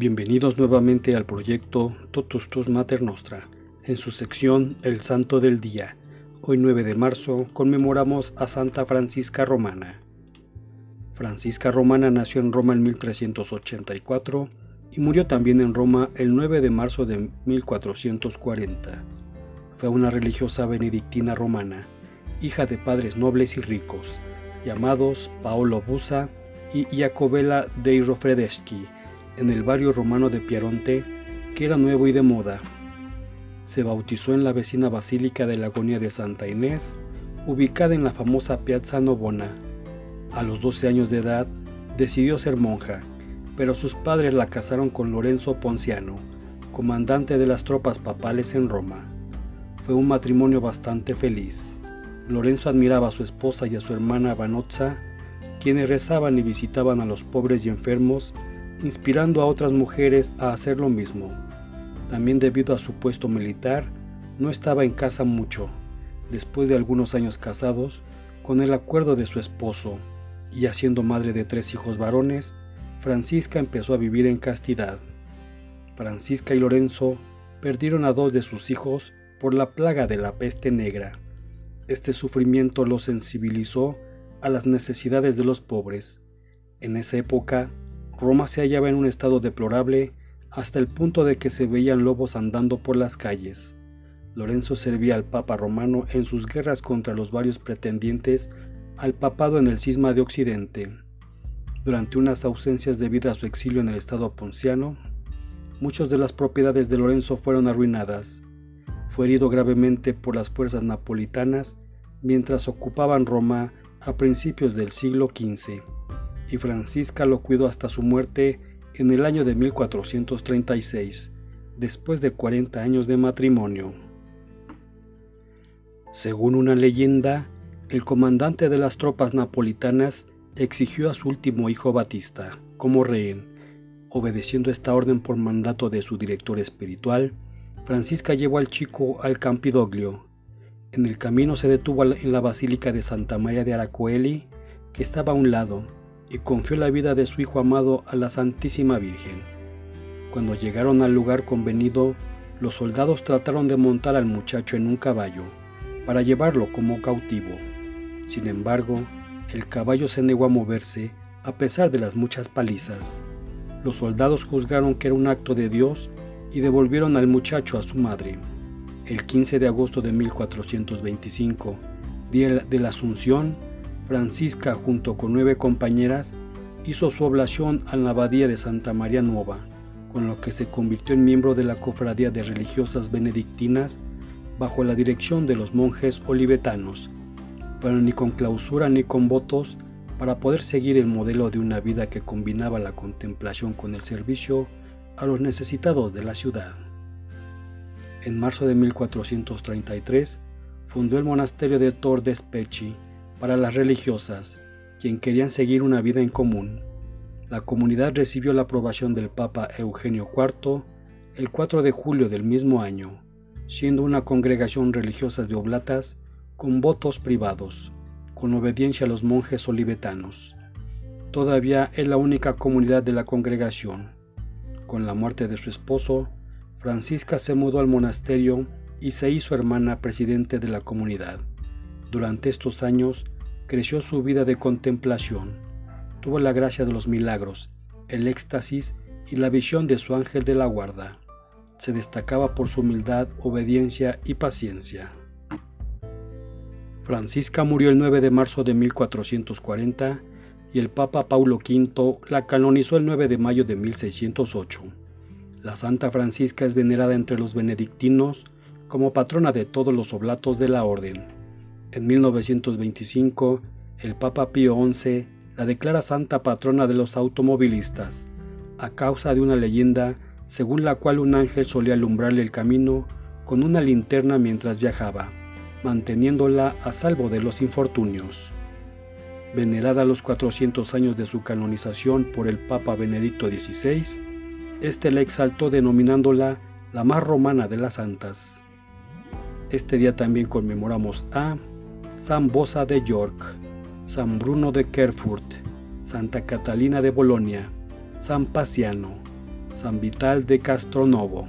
Bienvenidos nuevamente al proyecto Totus Tus Mater Nostra, en su sección El Santo del Día. Hoy 9 de marzo conmemoramos a Santa Francisca Romana. Francisca Romana nació en Roma en 1384 y murió también en Roma el 9 de marzo de 1440. Fue una religiosa benedictina romana, hija de padres nobles y ricos, llamados Paolo Busa y Jacobella dei Rofredeschi, en el barrio romano de Pieronte, que era nuevo y de moda. Se bautizó en la vecina Basílica de la Agonía de Santa Inés, ubicada en la famosa Piazza Nobona. A los 12 años de edad decidió ser monja, pero sus padres la casaron con Lorenzo Ponciano, comandante de las tropas papales en Roma. Fue un matrimonio bastante feliz. Lorenzo admiraba a su esposa y a su hermana Vanozza, quienes rezaban y visitaban a los pobres y enfermos inspirando a otras mujeres a hacer lo mismo. También debido a su puesto militar, no estaba en casa mucho. Después de algunos años casados, con el acuerdo de su esposo, y siendo madre de tres hijos varones, Francisca empezó a vivir en castidad. Francisca y Lorenzo perdieron a dos de sus hijos por la plaga de la peste negra. Este sufrimiento los sensibilizó a las necesidades de los pobres. En esa época, Roma se hallaba en un estado deplorable hasta el punto de que se veían lobos andando por las calles. Lorenzo servía al Papa romano en sus guerras contra los varios pretendientes al papado en el cisma de Occidente. Durante unas ausencias debidas a su exilio en el estado ponciano, muchas de las propiedades de Lorenzo fueron arruinadas. Fue herido gravemente por las fuerzas napolitanas mientras ocupaban Roma a principios del siglo XV y Francisca lo cuidó hasta su muerte en el año de 1436, después de 40 años de matrimonio. Según una leyenda, el comandante de las tropas napolitanas exigió a su último hijo Batista como rehén. Obedeciendo esta orden por mandato de su director espiritual, Francisca llevó al chico al Campidoglio. En el camino se detuvo en la Basílica de Santa María de Aracoeli, que estaba a un lado, y confió la vida de su hijo amado a la Santísima Virgen. Cuando llegaron al lugar convenido, los soldados trataron de montar al muchacho en un caballo para llevarlo como cautivo. Sin embargo, el caballo se negó a moverse a pesar de las muchas palizas. Los soldados juzgaron que era un acto de Dios y devolvieron al muchacho a su madre. El 15 de agosto de 1425, día de la Asunción, Francisca, junto con nueve compañeras, hizo su oblación a la abadía de Santa María Nueva, con lo que se convirtió en miembro de la cofradía de religiosas benedictinas bajo la dirección de los monjes olivetanos, pero ni con clausura ni con votos para poder seguir el modelo de una vida que combinaba la contemplación con el servicio a los necesitados de la ciudad. En marzo de 1433 fundó el monasterio de Tor Despechi, para las religiosas, quien querían seguir una vida en común. La comunidad recibió la aprobación del Papa Eugenio IV el 4 de julio del mismo año, siendo una congregación religiosa de oblatas con votos privados, con obediencia a los monjes olivetanos. Todavía es la única comunidad de la congregación. Con la muerte de su esposo, Francisca se mudó al monasterio y se hizo hermana presidente de la comunidad. Durante estos años creció su vida de contemplación. Tuvo la gracia de los milagros, el éxtasis y la visión de su ángel de la guarda. Se destacaba por su humildad, obediencia y paciencia. Francisca murió el 9 de marzo de 1440 y el Papa Paulo V la canonizó el 9 de mayo de 1608. La Santa Francisca es venerada entre los benedictinos como patrona de todos los oblatos de la orden. En 1925, el Papa Pío XI la declara santa patrona de los automovilistas, a causa de una leyenda según la cual un ángel solía alumbrarle el camino con una linterna mientras viajaba, manteniéndola a salvo de los infortunios. Venerada a los 400 años de su canonización por el Papa Benedicto XVI, este la exaltó denominándola la más romana de las santas. Este día también conmemoramos a San Bosa de York, San Bruno de Kerfurt, Santa Catalina de Bolonia, San Pasiano, San Vital de Castronovo.